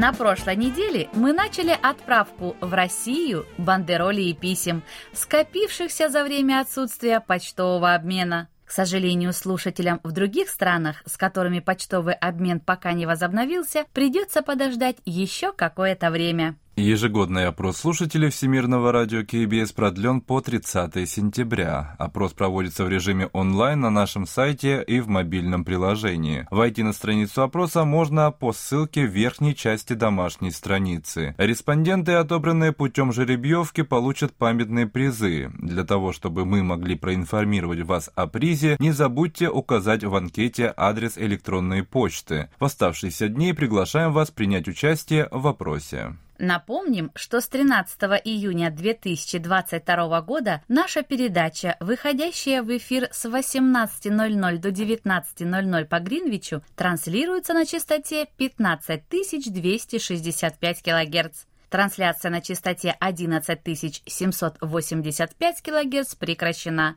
На прошлой неделе мы начали отправку в Россию бандеролей и писем, скопившихся за время отсутствия почтового обмена. К сожалению, слушателям в других странах, с которыми почтовый обмен пока не возобновился, придется подождать еще какое-то время. Ежегодный опрос слушателей Всемирного радио КБС продлен по 30 сентября. Опрос проводится в режиме онлайн на нашем сайте и в мобильном приложении. Войти на страницу опроса можно по ссылке в верхней части домашней страницы. Респонденты, отобранные путем жеребьевки, получат памятные призы. Для того, чтобы мы могли проинформировать вас о призе, не забудьте указать в анкете адрес электронной почты. В оставшиеся дни приглашаем вас принять участие в опросе. Напомним, что с 13 июня 2022 года наша передача, выходящая в эфир с 18.00 до 19.00 по Гринвичу, транслируется на частоте 15265 кГц. Трансляция на частоте 11785 кГц прекращена.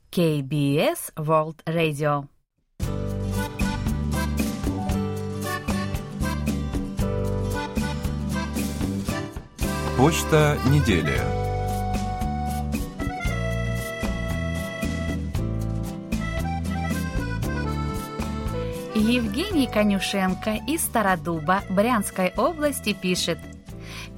KBS World Radio. Почта недели. Евгений Конюшенко из Стародуба Брянской области пишет –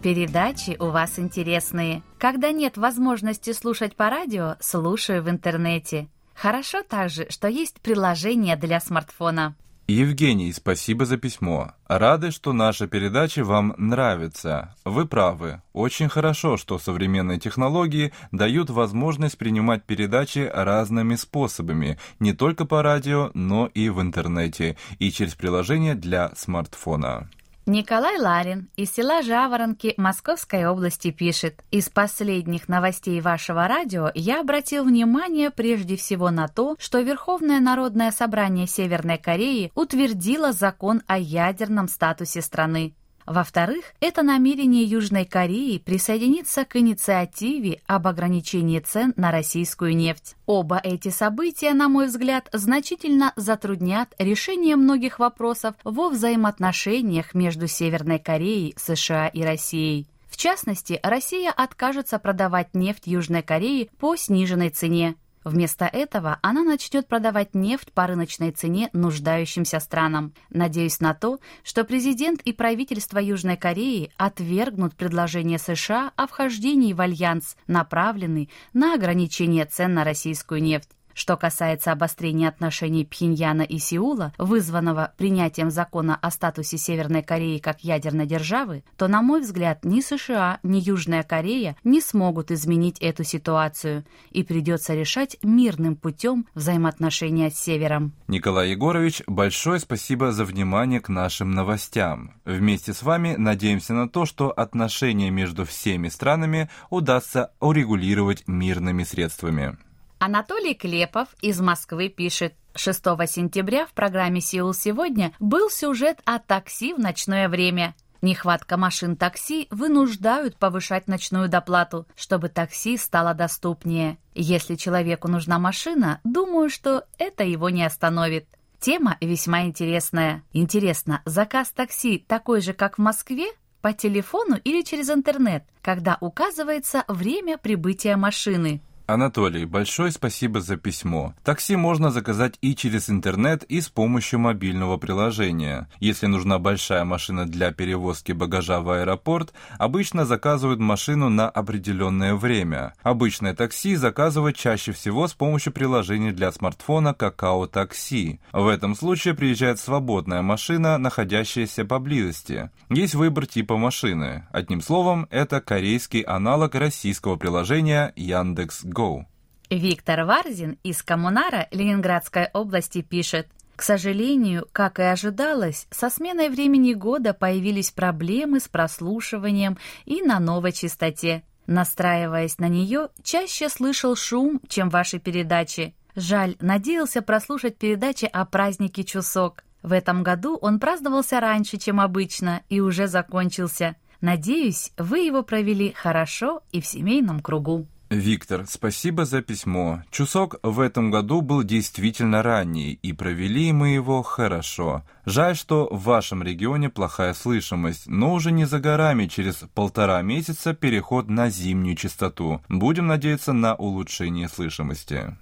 Передачи у вас интересные. Когда нет возможности слушать по радио, слушаю в интернете. Хорошо также, что есть приложение для смартфона. Евгений, спасибо за письмо. Рады, что наша передача вам нравится. Вы правы. Очень хорошо, что современные технологии дают возможность принимать передачи разными способами, не только по радио, но и в интернете, и через приложение для смартфона. Николай Ларин из села Жаворонки Московской области пишет. Из последних новостей вашего радио я обратил внимание прежде всего на то, что Верховное народное собрание Северной Кореи утвердило закон о ядерном статусе страны. Во-вторых, это намерение Южной Кореи присоединиться к инициативе об ограничении цен на российскую нефть. Оба эти события, на мой взгляд, значительно затруднят решение многих вопросов во взаимоотношениях между Северной Кореей, США и Россией. В частности, Россия откажется продавать нефть Южной Корее по сниженной цене. Вместо этого она начнет продавать нефть по рыночной цене нуждающимся странам. Надеюсь на то, что президент и правительство Южной Кореи отвергнут предложение США о вхождении в альянс, направленный на ограничение цен на российскую нефть. Что касается обострения отношений Пхеньяна и Сеула, вызванного принятием закона о статусе Северной Кореи как ядерной державы, то, на мой взгляд, ни США, ни Южная Корея не смогут изменить эту ситуацию, и придется решать мирным путем взаимоотношения с Севером. Николай Егорович, большое спасибо за внимание к нашим новостям. Вместе с вами надеемся на то, что отношения между всеми странами удастся урегулировать мирными средствами. Анатолий Клепов из Москвы пишет. 6 сентября в программе «Сеул сегодня» был сюжет о такси в ночное время. Нехватка машин такси вынуждают повышать ночную доплату, чтобы такси стало доступнее. Если человеку нужна машина, думаю, что это его не остановит. Тема весьма интересная. Интересно, заказ такси такой же, как в Москве? По телефону или через интернет, когда указывается время прибытия машины? Анатолий, большое спасибо за письмо. Такси можно заказать и через интернет, и с помощью мобильного приложения. Если нужна большая машина для перевозки багажа в аэропорт, обычно заказывают машину на определенное время. Обычное такси заказывают чаще всего с помощью приложения для смартфона Какао Такси. В этом случае приезжает свободная машина, находящаяся поблизости. Есть выбор типа машины. Одним словом, это корейский аналог российского приложения Яндекс Go. Виктор Варзин из Коммунара Ленинградской области пишет, к сожалению, как и ожидалось, со сменой времени года появились проблемы с прослушиванием и на новой частоте. Настраиваясь на нее, чаще слышал шум, чем ваши передачи. Жаль, надеялся прослушать передачи о празднике Чусок. В этом году он праздновался раньше, чем обычно, и уже закончился. Надеюсь, вы его провели хорошо и в семейном кругу. Виктор, спасибо за письмо. Чусок в этом году был действительно ранний, и провели мы его хорошо. Жаль, что в вашем регионе плохая слышимость, но уже не за горами через полтора месяца переход на зимнюю частоту. Будем надеяться на улучшение слышимости.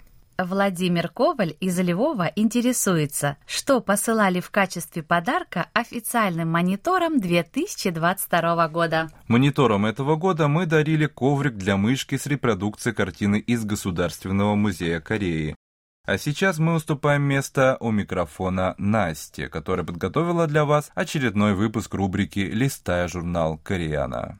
Владимир Коваль из Львова интересуется, что посылали в качестве подарка официальным мониторам 2022 года. Мониторам этого года мы дарили коврик для мышки с репродукцией картины из Государственного музея Кореи. А сейчас мы уступаем место у микрофона Насте, которая подготовила для вас очередной выпуск рубрики «Листая журнал Кореяна».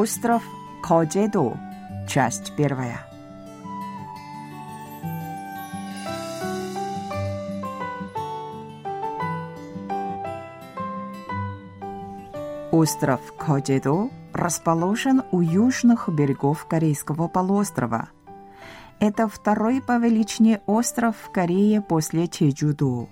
Остров Коджедо. Часть первая. Остров Коджедо расположен у южных берегов Корейского полуострова. Это второй по величине остров в Корее после Чеджудо.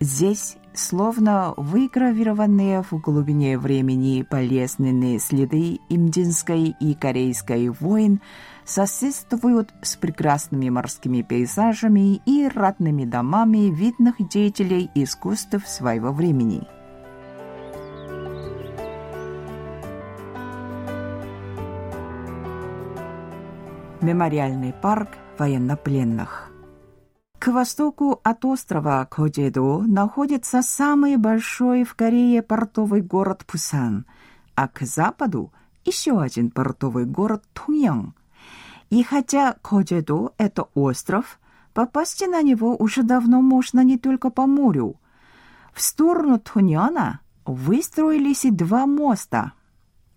Здесь словно выгравированные в глубине времени болезненные следы имдинской и корейской войн соседствуют с прекрасными морскими пейзажами и родными домами видных деятелей искусств своего времени. Мемориальный парк военнопленных – к востоку от острова Коджедо находится самый большой в Корее портовый город Пусан, а к западу еще один портовый город Туньян. И хотя Коджедо – это остров, попасть на него уже давно можно не только по морю. В сторону Туньяна выстроились два моста –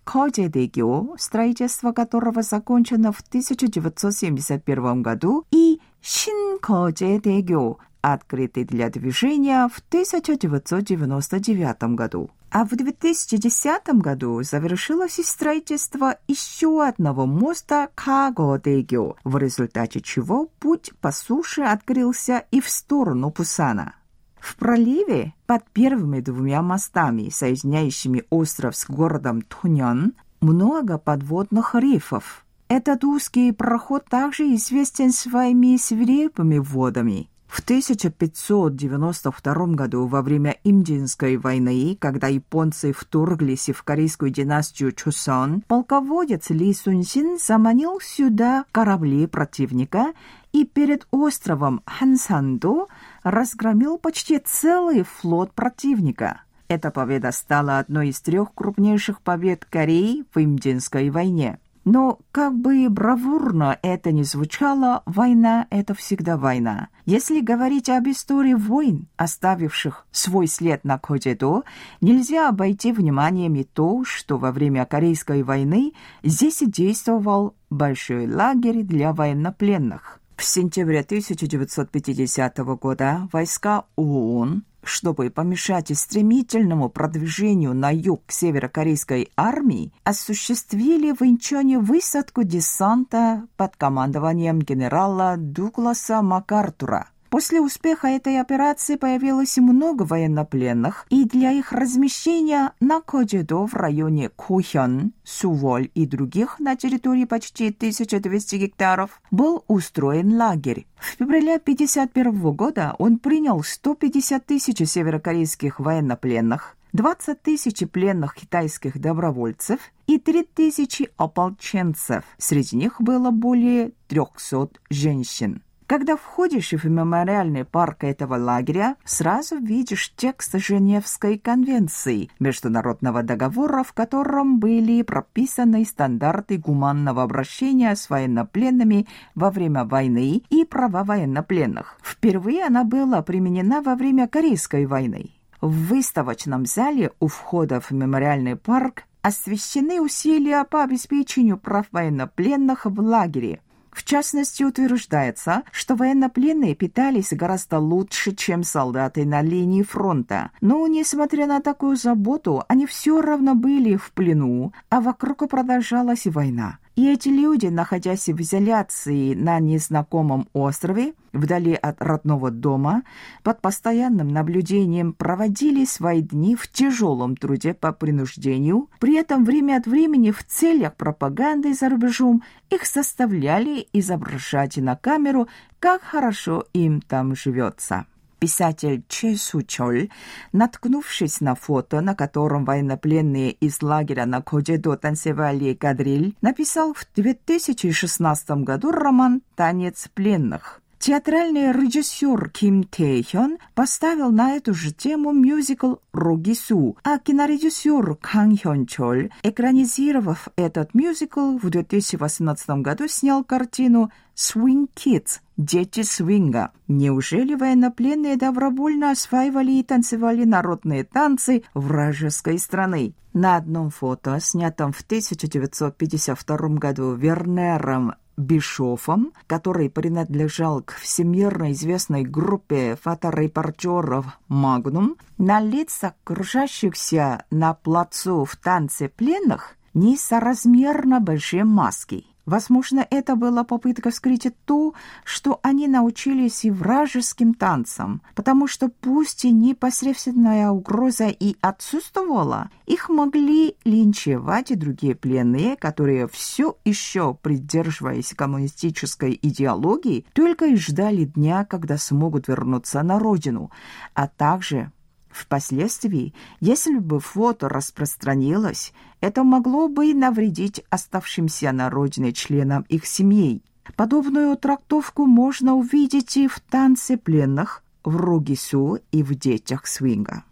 교, строительство которого закончено в 1971 году, и Шинкоджедэ교, открытый для движения в 1999 году. А в 2010 году завершилось строительство еще одного моста Кагодэ교, в результате чего путь по суше открылся и в сторону Пусана. В проливе под первыми двумя мостами, соединяющими остров с городом Туньон, много подводных рифов. Этот узкий проход также известен своими свирепыми водами. В 1592 году, во время Имдинской войны, когда японцы вторглись в корейскую династию Чусон, полководец Ли Сунсин заманил сюда корабли противника и перед островом Хансанду разгромил почти целый флот противника. Эта победа стала одной из трех крупнейших побед Кореи в Имдинской войне. Но как бы бравурно это ни звучало, война — это всегда война. Если говорить об истории войн, оставивших свой след на Коджедо, нельзя обойти вниманием и то, что во время Корейской войны здесь действовал большой лагерь для военнопленных. В сентябре 1950 года войска ООН чтобы помешать стремительному продвижению на юг северокорейской армии, осуществили в Инчоне высадку десанта под командованием генерала Дугласа МакАртура. После успеха этой операции появилось много военнопленных, и для их размещения на Коджедо в районе Кухён, Суволь и других на территории почти 1200 гектаров был устроен лагерь. В феврале 1951 года он принял 150 тысяч северокорейских военнопленных, 20 тысяч пленных китайских добровольцев и 3 тысячи ополченцев. Среди них было более 300 женщин. Когда входишь в мемориальный парк этого лагеря, сразу видишь текст Женевской конвенции, международного договора, в котором были прописаны стандарты гуманного обращения с военнопленными во время войны и права военнопленных. Впервые она была применена во время Корейской войны. В выставочном зале у входа в мемориальный парк освещены усилия по обеспечению прав военнопленных в лагере – в частности, утверждается, что военнопленные питались гораздо лучше, чем солдаты на линии фронта. Но, несмотря на такую заботу, они все равно были в плену, а вокруг продолжалась война. И эти люди, находясь в изоляции на незнакомом острове, вдали от родного дома, под постоянным наблюдением проводили свои дни в тяжелом труде по принуждению, при этом время от времени в целях пропаганды за рубежом их заставляли изображать на камеру, как хорошо им там живется. Писатель Че Сучоль, наткнувшись на фото, на котором военнопленные из лагеря на Коджедо танцевали кадриль, написал в 2016 году роман «Танец пленных». Театральный режиссер Ким Тэхён поставил на эту же тему мюзикл «Ругису», а кинорежиссер Кang Хён Чоль, экранизировав этот мюзикл, в 2018 году снял картину «Swing Kids» дети свинга. Неужели военнопленные добровольно осваивали и танцевали народные танцы вражеской страны? На одном фото, снятом в 1952 году Вернером Бишофом, который принадлежал к всемирно известной группе фоторепортеров «Магнум», на лицах кружащихся на плацу в танце пленных несоразмерно большие маски – Возможно, это была попытка скрыть то, что они научились и вражеским танцам, потому что пусть и непосредственная угроза и отсутствовала, их могли линчевать и другие пленные, которые все еще, придерживаясь коммунистической идеологии, только и ждали дня, когда смогут вернуться на родину, а также Впоследствии, если бы фото распространилось, это могло бы и навредить оставшимся на родине членам их семей. Подобную трактовку можно увидеть и в танце пленных, в Ругису и в детях свинга.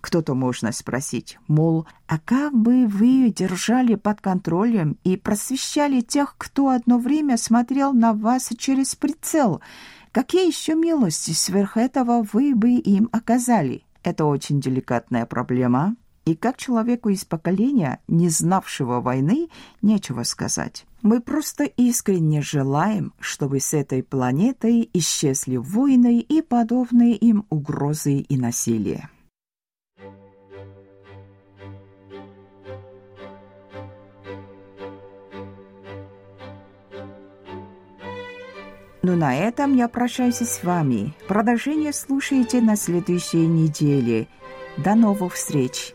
Кто-то можно спросить, мол, а как бы вы держали под контролем и просвещали тех, кто одно время смотрел на вас через прицел? Какие еще милости сверх этого вы бы им оказали? Это очень деликатная проблема, и как человеку из поколения, не знавшего войны, нечего сказать. Мы просто искренне желаем, чтобы с этой планетой исчезли войны и подобные им угрозы и насилие. Ну, на этом я прощаюсь с вами. Продолжение слушайте на следующей неделе. До новых встреч!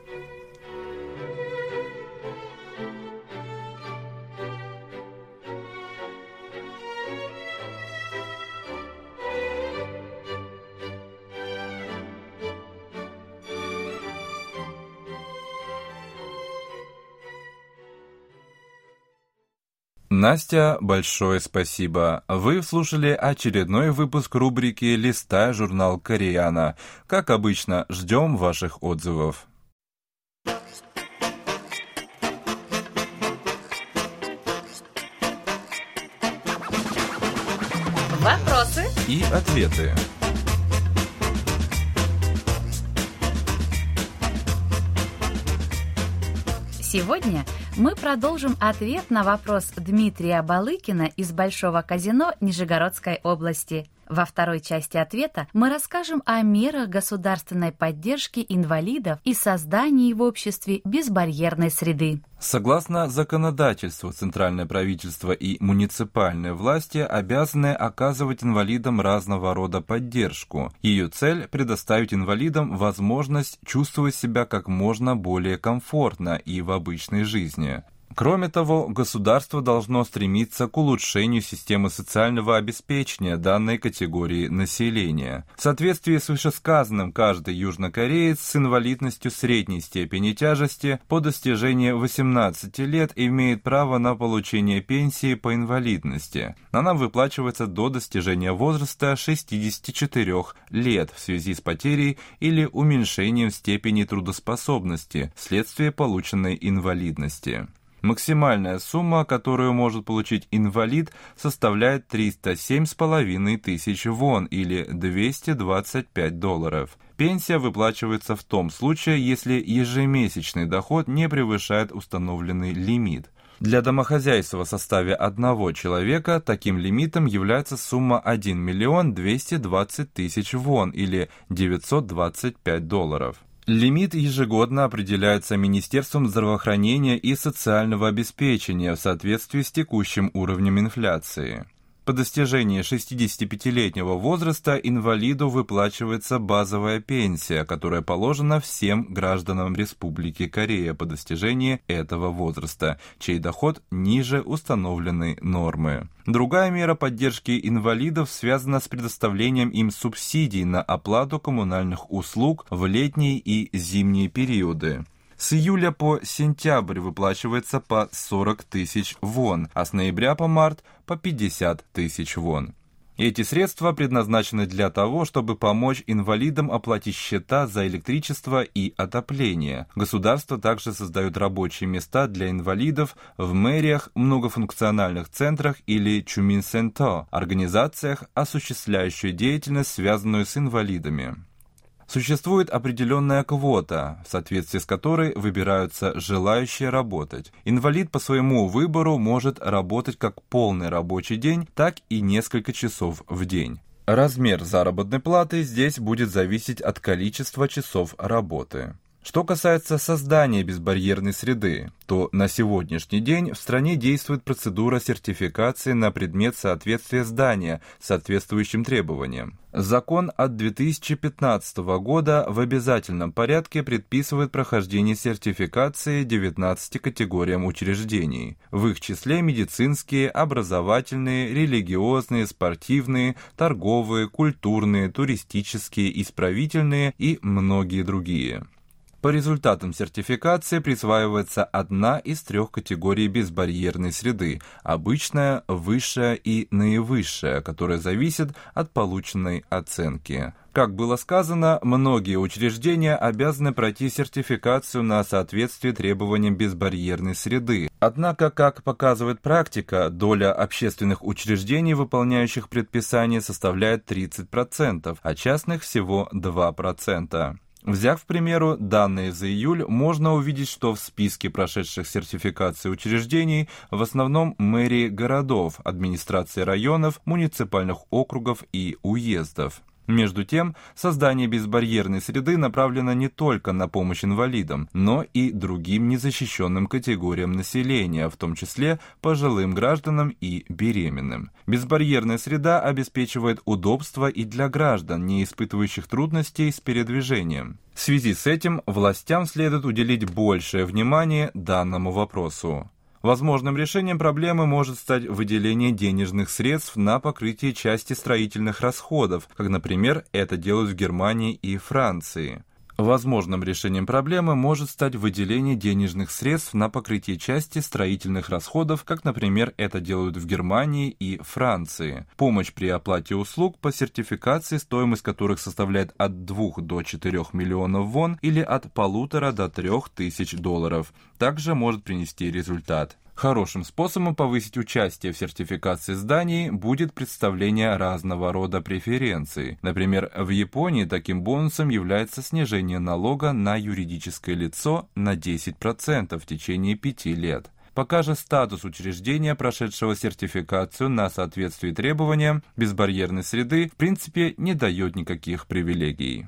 Настя, большое спасибо. Вы слушали очередной выпуск рубрики «Листай журнал Кореяна». Как обычно, ждем ваших отзывов. Вопросы и ответы. Сегодня мы продолжим ответ на вопрос Дмитрия Балыкина из Большого казино Нижегородской области. Во второй части ответа мы расскажем о мерах государственной поддержки инвалидов и создании в обществе безбарьерной среды. Согласно законодательству, центральное правительство и муниципальные власти обязаны оказывать инвалидам разного рода поддержку. Ее цель – предоставить инвалидам возможность чувствовать себя как можно более комфортно и в обычной жизни. Кроме того, государство должно стремиться к улучшению системы социального обеспечения данной категории населения. В соответствии с вышесказанным, каждый южнокореец с инвалидностью средней степени тяжести по достижении 18 лет имеет право на получение пенсии по инвалидности. Она выплачивается до достижения возраста 64 лет в связи с потерей или уменьшением степени трудоспособности вследствие полученной инвалидности. Максимальная сумма, которую может получить инвалид, составляет 307,5 тысяч вон или 225 долларов. Пенсия выплачивается в том случае, если ежемесячный доход не превышает установленный лимит. Для домохозяйства в составе одного человека таким лимитом является сумма 1 миллион 220 тысяч вон или 925 долларов. Лимит ежегодно определяется Министерством здравоохранения и социального обеспечения в соответствии с текущим уровнем инфляции. По достижении 65-летнего возраста инвалиду выплачивается базовая пенсия, которая положена всем гражданам Республики Корея по достижении этого возраста, чей доход ниже установленной нормы. Другая мера поддержки инвалидов связана с предоставлением им субсидий на оплату коммунальных услуг в летние и зимние периоды. С июля по сентябрь выплачивается по 40 тысяч вон, а с ноября по март по 50 тысяч вон. Эти средства предназначены для того, чтобы помочь инвалидам оплатить счета за электричество и отопление. Государство также создает рабочие места для инвалидов в мэриях, многофункциональных центрах или чуминсенто, организациях, осуществляющих деятельность, связанную с инвалидами. Существует определенная квота, в соответствии с которой выбираются желающие работать. Инвалид по своему выбору может работать как полный рабочий день, так и несколько часов в день. Размер заработной платы здесь будет зависеть от количества часов работы. Что касается создания безбарьерной среды, то на сегодняшний день в стране действует процедура сертификации на предмет соответствия здания соответствующим требованиям. Закон от 2015 года в обязательном порядке предписывает прохождение сертификации 19 категориям учреждений, в их числе медицинские, образовательные, религиозные, спортивные, торговые, культурные, туристические, исправительные и многие другие. По результатам сертификации присваивается одна из трех категорий безбарьерной среды – обычная, высшая и наивысшая, которая зависит от полученной оценки. Как было сказано, многие учреждения обязаны пройти сертификацию на соответствие требованиям безбарьерной среды. Однако, как показывает практика, доля общественных учреждений, выполняющих предписания, составляет 30%, а частных всего 2%. Взяв, к примеру, данные за июль, можно увидеть, что в списке прошедших сертификацию учреждений в основном мэрии городов, администрации районов, муниципальных округов и уездов. Между тем, создание безбарьерной среды направлено не только на помощь инвалидам, но и другим незащищенным категориям населения, в том числе пожилым гражданам и беременным. Безбарьерная среда обеспечивает удобство и для граждан, не испытывающих трудностей с передвижением. В связи с этим властям следует уделить большее внимание данному вопросу. Возможным решением проблемы может стать выделение денежных средств на покрытие части строительных расходов, как, например, это делают в Германии и Франции. Возможным решением проблемы может стать выделение денежных средств на покрытие части строительных расходов, как, например, это делают в Германии и Франции. Помощь при оплате услуг по сертификации, стоимость которых составляет от 2 до 4 миллионов вон или от полутора до 3 тысяч долларов, также может принести результат. Хорошим способом повысить участие в сертификации зданий будет представление разного рода преференций. Например, в Японии таким бонусом является снижение налога на юридическое лицо на 10% в течение 5 лет. Пока же статус учреждения, прошедшего сертификацию на соответствие требованиям безбарьерной среды, в принципе не дает никаких привилегий.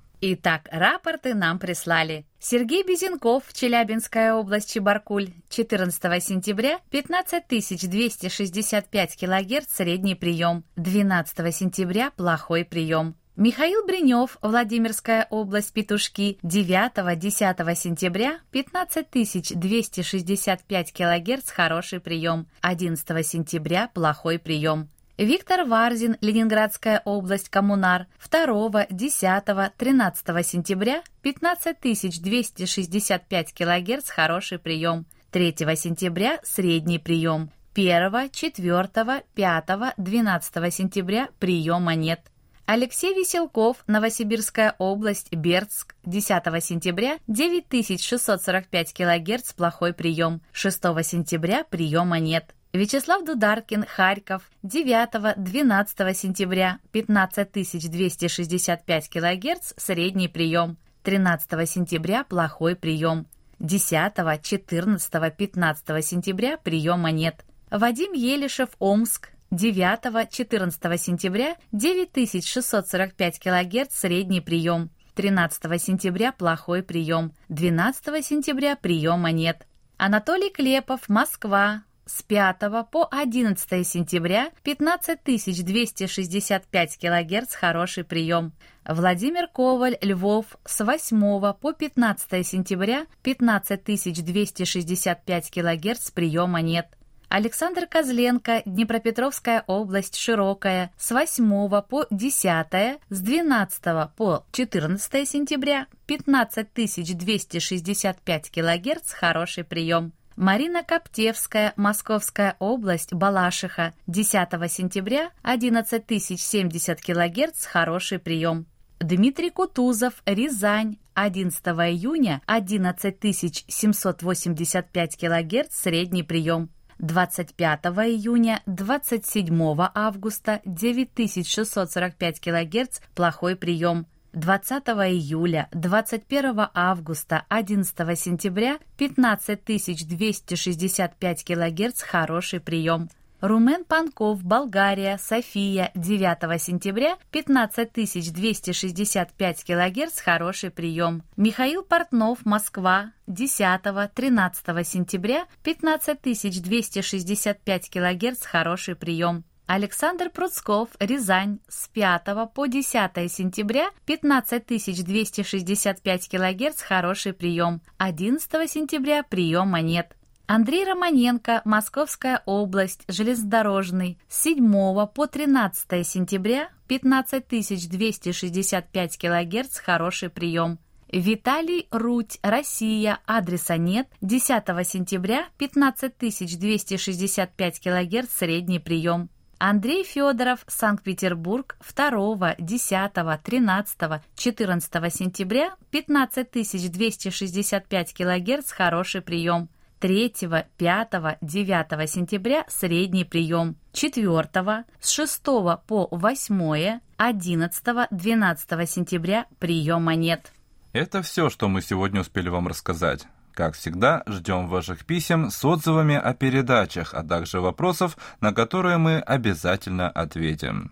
Итак, рапорты нам прислали. Сергей Безенков, Челябинская область, Чебаркуль, 14 сентября, 15 265 килогерц средний прием, 12 сентября плохой прием. Михаил Бринев, Владимирская область, Петушки, 9-10 сентября, 15 265 килогерц хороший прием, 11 сентября плохой прием. Виктор Варзин, Ленинградская область, Коммунар, 2, 10, 13 сентября, 15 265 кГц, хороший прием. 3 сентября, средний прием. 1, 4, 5, 12 сентября приема нет. Алексей Веселков, Новосибирская область, Бердск, 10 сентября, 9645 кГц, плохой прием. 6 сентября приема нет. Вячеслав Дударкин, Харьков, 9-12 сентября, 15265 кГц, средний прием. 13 сентября плохой прием. 10, 14, 15 сентября приема нет. Вадим Елишев, Омск, 9-14 сентября 9645 кГц средний прием. 13 сентября плохой прием. 12 сентября приема нет. Анатолий Клепов, Москва, с 5 по 11 сентября 15265 кГц хороший прием. Владимир Коваль, Львов, с 8 по 15 сентября 15265 кГц приема нет. Александр Козленко, Днепропетровская область, Широкая, с 8 по 10, с 12 по 14 сентября 15265 кГц хороший прием. Марина Коптевская, Московская область, Балашиха, 10 сентября, 11 070 кГц, хороший прием. Дмитрий Кутузов, Рязань, 11 июня, 11 785 кГц, средний прием. 25 июня, 27 августа, 9645 кГц, плохой прием. 20 июля, 21 августа, 11 сентября 15265 кГц хороший прием. Румен Панков, Болгария, София, 9 сентября 15265 кГц хороший прием. Михаил Портнов, Москва, 10-13 сентября 15265 кГц хороший прием. Александр Пруцков, Рязань, с 5 по 10 сентября 15265 кГц, хороший прием. 11 сентября приема нет. Андрей Романенко, Московская область, железнодорожный, с 7 по 13 сентября 15265 кГц, хороший прием. Виталий Руть, Россия, адреса нет, 10 сентября 15265 кГц, средний прием. Андрей Федоров, Санкт-Петербург, 2, 10, 13, 14 сентября, 15265 кГц, хороший прием. 3, 5, 9 сентября средний прием. 4, с 6 по 8, 11, 12 сентября приема нет. Это все, что мы сегодня успели вам рассказать. Как всегда, ждем ваших писем с отзывами о передачах, а также вопросов, на которые мы обязательно ответим.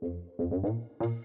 Thank you.